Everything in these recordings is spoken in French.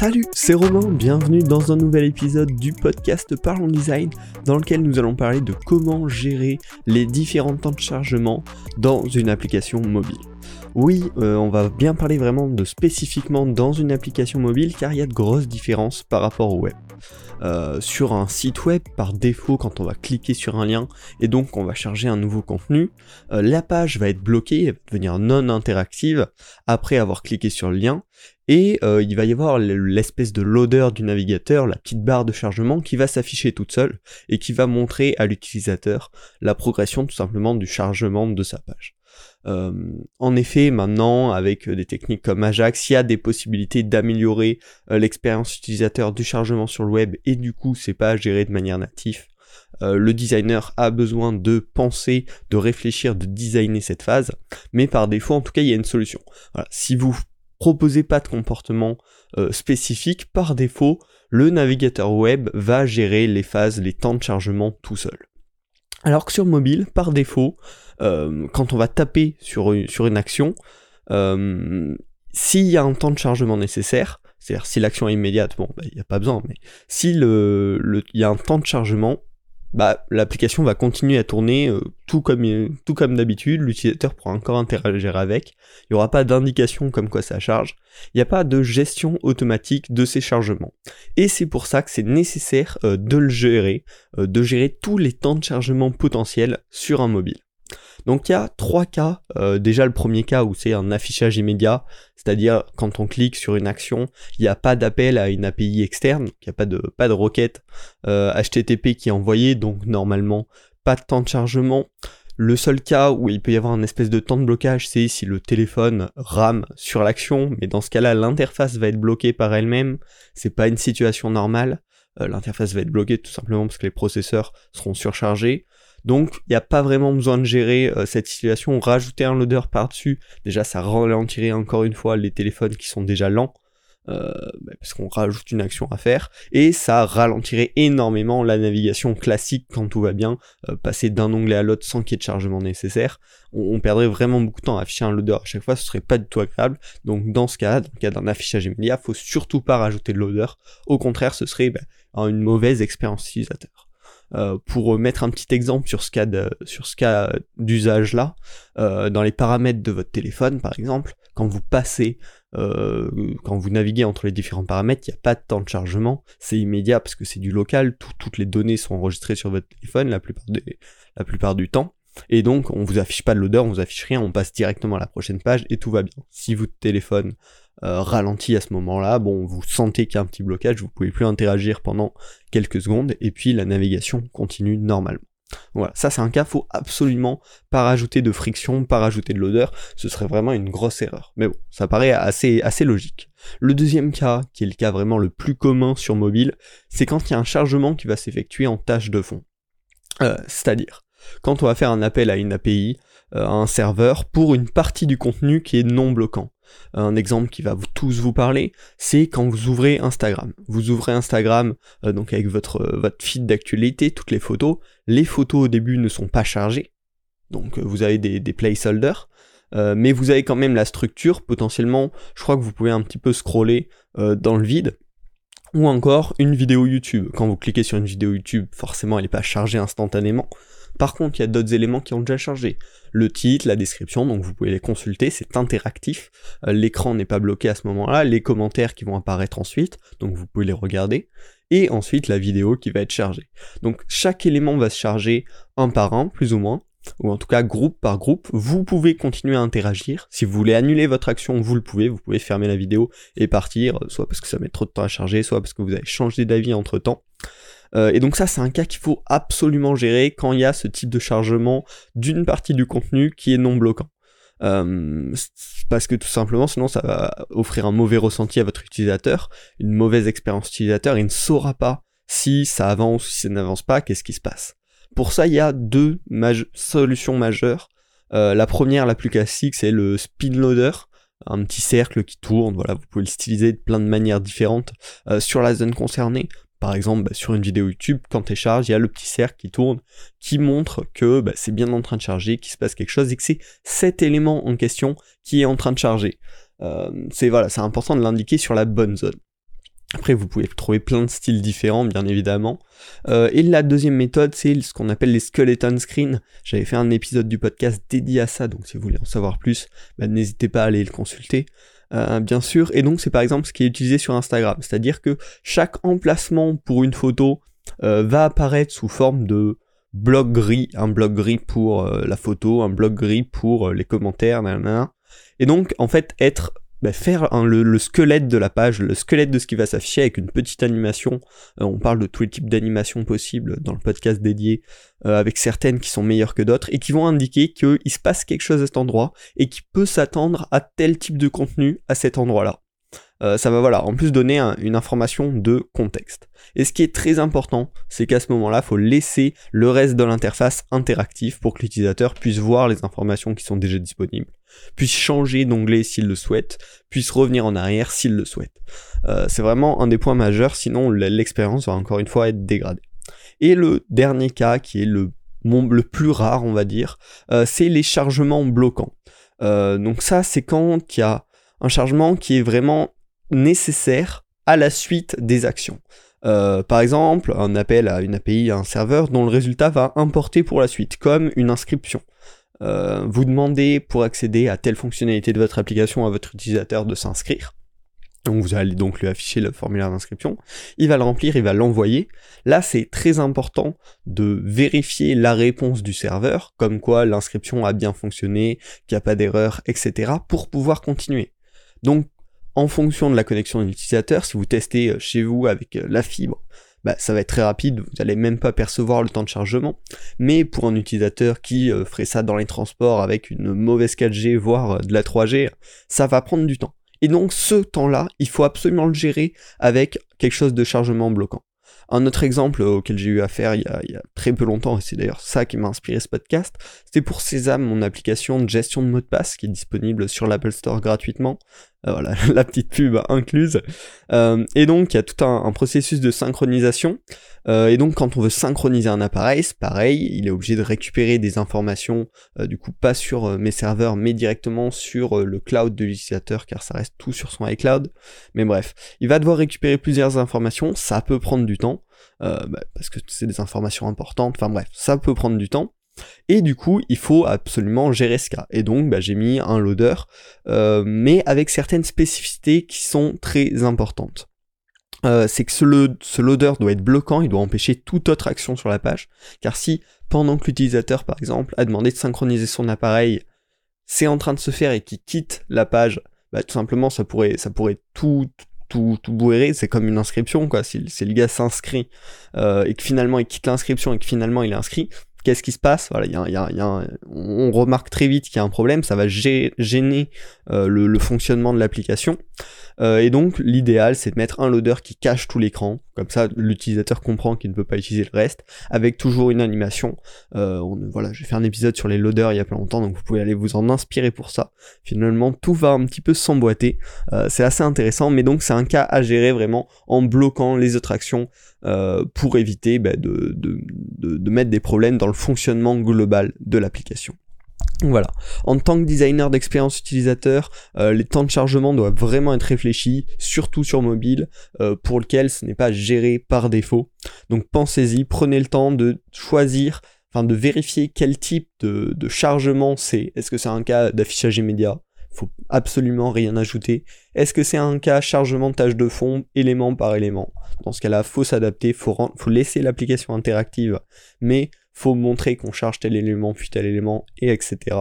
Salut, c'est Romain, bienvenue dans un nouvel épisode du podcast Parlons Design dans lequel nous allons parler de comment gérer les différents temps de chargement dans une application mobile. Oui, euh, on va bien parler vraiment de spécifiquement dans une application mobile car il y a de grosses différences par rapport au web. Euh, sur un site web, par défaut, quand on va cliquer sur un lien et donc on va charger un nouveau contenu, euh, la page va être bloquée, elle va devenir non interactive après avoir cliqué sur le lien et euh, il va y avoir l'espèce de loader du navigateur, la petite barre de chargement qui va s'afficher toute seule et qui va montrer à l'utilisateur la progression tout simplement du chargement de sa page. Euh, en effet, maintenant, avec des techniques comme Ajax, il y a des possibilités d'améliorer euh, l'expérience utilisateur du chargement sur le web et du coup, c'est pas géré de manière native. Euh, le designer a besoin de penser, de réfléchir, de designer cette phase, mais par défaut, en tout cas, il y a une solution. Si vous proposez pas de comportement euh, spécifique, par défaut, le navigateur web va gérer les phases, les temps de chargement tout seul. Alors que sur mobile, par défaut, euh, quand on va taper sur, une- action, euh, s'il y a un temps de chargement nécessaire, c'est-à-dire si l'action est immédiate, bon, bah, il n'y a pas besoin, mais si le, y a un temps de chargement, bah, l'application va continuer à tourner euh, tout comme, tout comme d'habitude, l'utilisateur pourra encore interagir avec, il n'y aura pas d'indication comme quoi ça charge, il n'y a pas de gestion automatique de ces chargements. Et c'est pour ça que c'est nécessaire euh, de le gérer, euh, de gérer tous les temps de chargement potentiels sur un mobile. Donc il y a trois cas. Euh, déjà le premier cas où c'est un affichage immédiat, c'est-à-dire quand on clique sur une action, il n'y a pas d'appel à une API externe, il n'y a pas de, pas de requête euh, HTTP qui est envoyée, donc normalement pas de temps de chargement. Le seul cas où il peut y avoir un espèce de temps de blocage, c'est si le téléphone rame sur l'action, mais dans ce cas-là, l'interface va être bloquée par elle-même. C'est pas une situation normale. Euh, l'interface va être bloquée tout simplement parce que les processeurs seront surchargés. Donc, il n'y a pas vraiment besoin de gérer euh, cette situation. Rajouter un loader par-dessus, déjà, ça ralentirait encore une fois les téléphones qui sont déjà lents, euh, bah, parce qu'on rajoute une action à faire, et ça ralentirait énormément la navigation classique quand tout va bien, euh, passer d'un onglet à l'autre sans qu'il y ait de chargement nécessaire. On, perdrait vraiment beaucoup de temps à afficher un loader à chaque fois, ce serait pas du tout agréable. Donc, dans ce cas, dans le cas d'un affichage immédiat, faut surtout pas rajouter de loader. Au contraire, ce serait bah, une mauvaise expérience utilisateur. Euh, pour mettre un petit exemple sur ce cas de- sur ce cas d'usage là, euh, dans les paramètres de votre téléphone par exemple, quand vous passez, euh, quand vous naviguez entre les différents paramètres, il n'y a pas de temps de chargement, c'est immédiat parce que c'est du local, tout- toutes les données sont enregistrées sur votre téléphone la plupart, des, la plupart du temps. Et donc, on vous affiche pas de loader, on vous affiche rien, on passe directement à la prochaine page et tout va bien. Si votre téléphone euh, ralentit à ce moment-là, bon, vous sentez qu'il y a un petit blocage, vous pouvez plus interagir pendant quelques secondes et puis la navigation continue normalement. Voilà, ça c'est un cas, faut absolument pas rajouter de friction, pas rajouter de loader, ce serait vraiment une grosse erreur. Mais bon, ça paraît assez, assez logique. Le deuxième cas, qui est le cas vraiment le plus commun sur mobile, c'est quand il y a un chargement qui va s'effectuer en tâche de fond. Euh, C'est-à-dire, quand on va faire un appel à une API, euh, à un serveur, pour une partie du contenu qui est non bloquant. Un exemple qui va tous vous parler, c'est quand vous ouvrez Instagram. Vous ouvrez Instagram euh, donc avec votre, euh, feed d'actualité, toutes les photos. Les photos au début ne sont pas chargées, donc vous avez des, placeholders, mais vous avez quand même la structure. Potentiellement, je crois que vous pouvez un petit peu scroller dans le vide. Ou encore une vidéo YouTube. Quand vous cliquez sur une vidéo YouTube, forcément elle n'est pas chargée instantanément. Par contre, il y a d'autres éléments qui ont déjà chargé. Le titre, la description, donc vous pouvez les consulter, c'est interactif. Euh, L'écran n'est pas bloqué à ce moment-là, les commentaires qui vont apparaître ensuite, donc vous pouvez les regarder. Et ensuite la vidéo qui va être chargée. Donc chaque élément va se charger un par un, plus ou moins, ou en tout cas groupe par groupe. Vous pouvez continuer à interagir. Si vous voulez annuler votre action, vous le pouvez. Vous pouvez fermer la vidéo et partir, soit parce que ça met trop de temps à charger, soit parce que vous avez changé d'avis entre temps. Euh, et donc ça, c'est un cas qu'il faut absolument gérer quand il y a ce type de chargement d'une partie du contenu qui est non bloquant. Euh, parce que tout simplement, sinon ça va offrir un mauvais ressenti à votre utilisateur, une mauvaise expérience utilisateur, il ne saura pas si ça avance ou si ça n'avance pas, qu'est-ce qui se passe. Pour ça, il y a deux solutions majeures. Euh, la première, la plus classique, c'est le spin loader, un petit cercle qui tourne. Voilà, vous pouvez le styliser de plein de manières différentes euh, sur la zone concernée par exemple, bah, sur une vidéo YouTube, quand tu charges, il y a le petit cercle qui tourne, qui montre que bah, c'est bien en train de charger, qu'il se passe quelque chose, et que c'est cet élément en question qui est en train de charger. Euh, c'est voilà, c'est important de l'indiquer sur la bonne zone. Après, vous pouvez trouver plein de styles différents, bien évidemment. Euh, et la deuxième méthode, c'est ce qu'on appelle les skeleton screens. J'avais fait un épisode du podcast dédié à ça, donc si vous voulez en savoir plus, bah, n'hésitez pas à aller le consulter. Euh, bien sûr, et donc c'est par exemple ce qui est utilisé sur Instagram, c'est-à-dire que chaque emplacement pour une photo euh, va apparaître sous forme de bloc gris, un bloc gris pour la photo, un bloc gris pour les commentaires, et donc en fait être bah, faire le, squelette de la page, le squelette de ce qui va s'afficher avec une petite animation. Euh, on parle de tous les types d'animations possibles dans le podcast dédié, euh, avec certaines qui sont meilleures que d'autres, et qui vont indiquer qu'il se passe quelque chose à cet endroit, et qui peut s'attendre à tel type de contenu à cet endroit-là. Euh, ça va voilà, en plus donner une information de contexte. Et ce qui est très important, c'est qu'à ce moment-là, il faut laisser le reste de l'interface interactif pour que l'utilisateur puisse voir les informations qui sont déjà disponibles, puisse changer d'onglet s'il le souhaite, puisse revenir en arrière s'il le souhaite. Euh, c'est vraiment un des points majeurs, sinon l'expérience va encore une fois être dégradée. Et le dernier cas, qui est le, le plus rare, on va dire, euh, c'est les chargements bloquants. donc ça, c'est quand il y a un chargement qui est vraiment nécessaire à la suite des actions. Euh, par exemple, un appel à une API à un serveur dont le résultat va importer pour la suite, comme une inscription. Euh, vous demandez pour accéder à telle fonctionnalité de votre application à votre utilisateur de s'inscrire. Donc vous allez donc lui afficher le formulaire d'inscription. Il va le remplir, il va l'envoyer. Là, c'est très important de vérifier la réponse du serveur, comme quoi l'inscription a bien fonctionné, qu'il n'y a pas d'erreur, etc., pour pouvoir continuer. Donc en fonction de la connexion de l'utilisateur, si vous testez euh, chez vous avec euh, la fibre, bah, ça va être très rapide, vous n'allez même pas percevoir le temps de chargement. Mais pour un utilisateur qui euh, ferait ça dans les transports avec une mauvaise 4G, voire de la 3G, ça va prendre du temps. Et donc ce temps-là, il faut absolument le gérer avec quelque chose de chargement bloquant. Un autre exemple auquel j'ai eu affaire il y, a, très peu longtemps, et c'est d'ailleurs ça qui m'a inspiré ce podcast, c'était pour Sésame, mon application de gestion de mots de passe qui est disponible sur l'Apple Store gratuitement. Euh, voilà, la petite pub incluse. Euh, et donc, il y a tout un, processus de synchronisation. Euh, et donc, quand on veut synchroniser un appareil, c'est pareil, il est obligé de récupérer des informations, du coup, pas sur mes serveurs, mais directement sur le cloud de l'utilisateur, car ça reste tout sur son iCloud. Mais bref, il va devoir récupérer plusieurs informations, ça peut prendre du temps, bah, parce que c'est des informations importantes, enfin bref, ça peut prendre du temps. Et du coup, il faut absolument gérer ce cas. Et donc, bah, j'ai mis un loader, euh, mais avec certaines spécificités qui sont très importantes. Euh, c'est que ce, loader doit être bloquant, il doit empêcher toute autre action sur la page. Car si, pendant que l'utilisateur, par exemple, a demandé de synchroniser son appareil, c'est en train de se faire et qu'il quitte la page, bah, tout simplement, ça pourrait, ça pourrait tout, tout, tout c'est comme une inscription, quoi. Si, le gars s'inscrit euh, et que finalement il quitte l'inscription et que finalement il est inscrit, qu'est-ce qui se passe? Voilà, y a, y a on remarque très vite qu'il y a un problème, ça va gêner euh, le, fonctionnement de l'application. Euh, et donc l'idéal c'est de mettre un loader qui cache tout l'écran, comme ça l'utilisateur comprend qu'il ne peut pas utiliser le reste, avec toujours une animation. Euh, voilà, j'ai fait un épisode sur les loaders il y a pas longtemps, donc vous pouvez aller vous en inspirer pour ça. Finalement tout va un petit peu s'emboîter, c'est assez intéressant, mais donc c'est un cas à gérer vraiment en bloquant les autres actions pour éviter bah, de, de, de mettre des problèmes dans le fonctionnement global de l'application. Voilà. En tant que designer d'expérience utilisateur, euh, les temps de chargement doivent vraiment être réfléchis, surtout sur mobile, euh, pour lequel ce n'est pas géré par défaut. Donc pensez-y, prenez le temps de choisir, enfin de vérifier quel type de, chargement c'est. Est-ce que c'est un cas d'affichage immédiat? Faut absolument rien ajouter. Est-ce que c'est un cas chargement tâche de fond, élément par élément? Dans ce cas-là, faut s'adapter, faut, faut laisser l'application interactive, mais faut montrer qu'on charge tel élément puis tel élément et etc.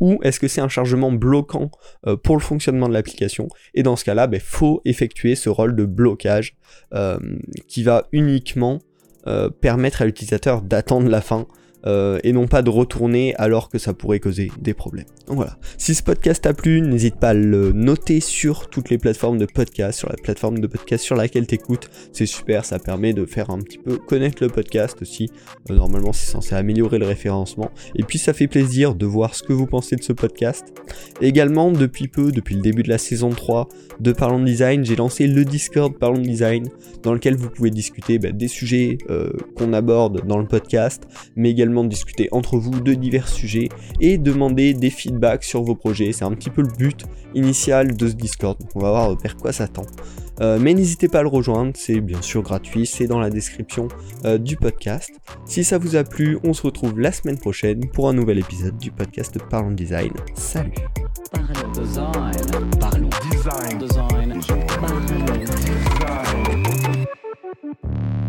Ou est-ce que c'est un chargement bloquant euh, pour le fonctionnement de l'application? Et dans ce cas-là, il ben, faut effectuer ce rôle de blocage euh, qui va uniquement euh, permettre à l'utilisateur d'attendre la fin euh, et non pas de retourner alors que ça pourrait causer des problèmes. Donc voilà. Si ce podcast t'a plu, n'hésite pas à le noter sur toutes les plateformes de podcast, sur la plateforme de podcast sur laquelle t'écoutes. C'est super, ça permet de faire un petit peu connaître le podcast aussi. Euh, normalement, c'est censé améliorer le référencement. Et puis, ça fait plaisir de voir ce que vous pensez de ce podcast. Également, depuis peu, depuis le début de la saison 3 de Parlons Design, j'ai lancé le Discord Parlons Design, dans lequel vous pouvez discuter bah, des sujets euh, qu'on aborde dans le podcast, mais également discuter entre vous de divers sujets et demander des feedbacks sur vos projets. C'est un petit peu le but initial de ce Discord. Donc on va voir vers quoi ça tend. Euh, mais n'hésitez pas à le rejoindre, c'est bien sûr gratuit, c'est dans la description euh, du podcast. Si ça vous a plu, on se retrouve la semaine prochaine pour un nouvel épisode du podcast Parlons Design. Salut Parlons design. Design. Design. Design.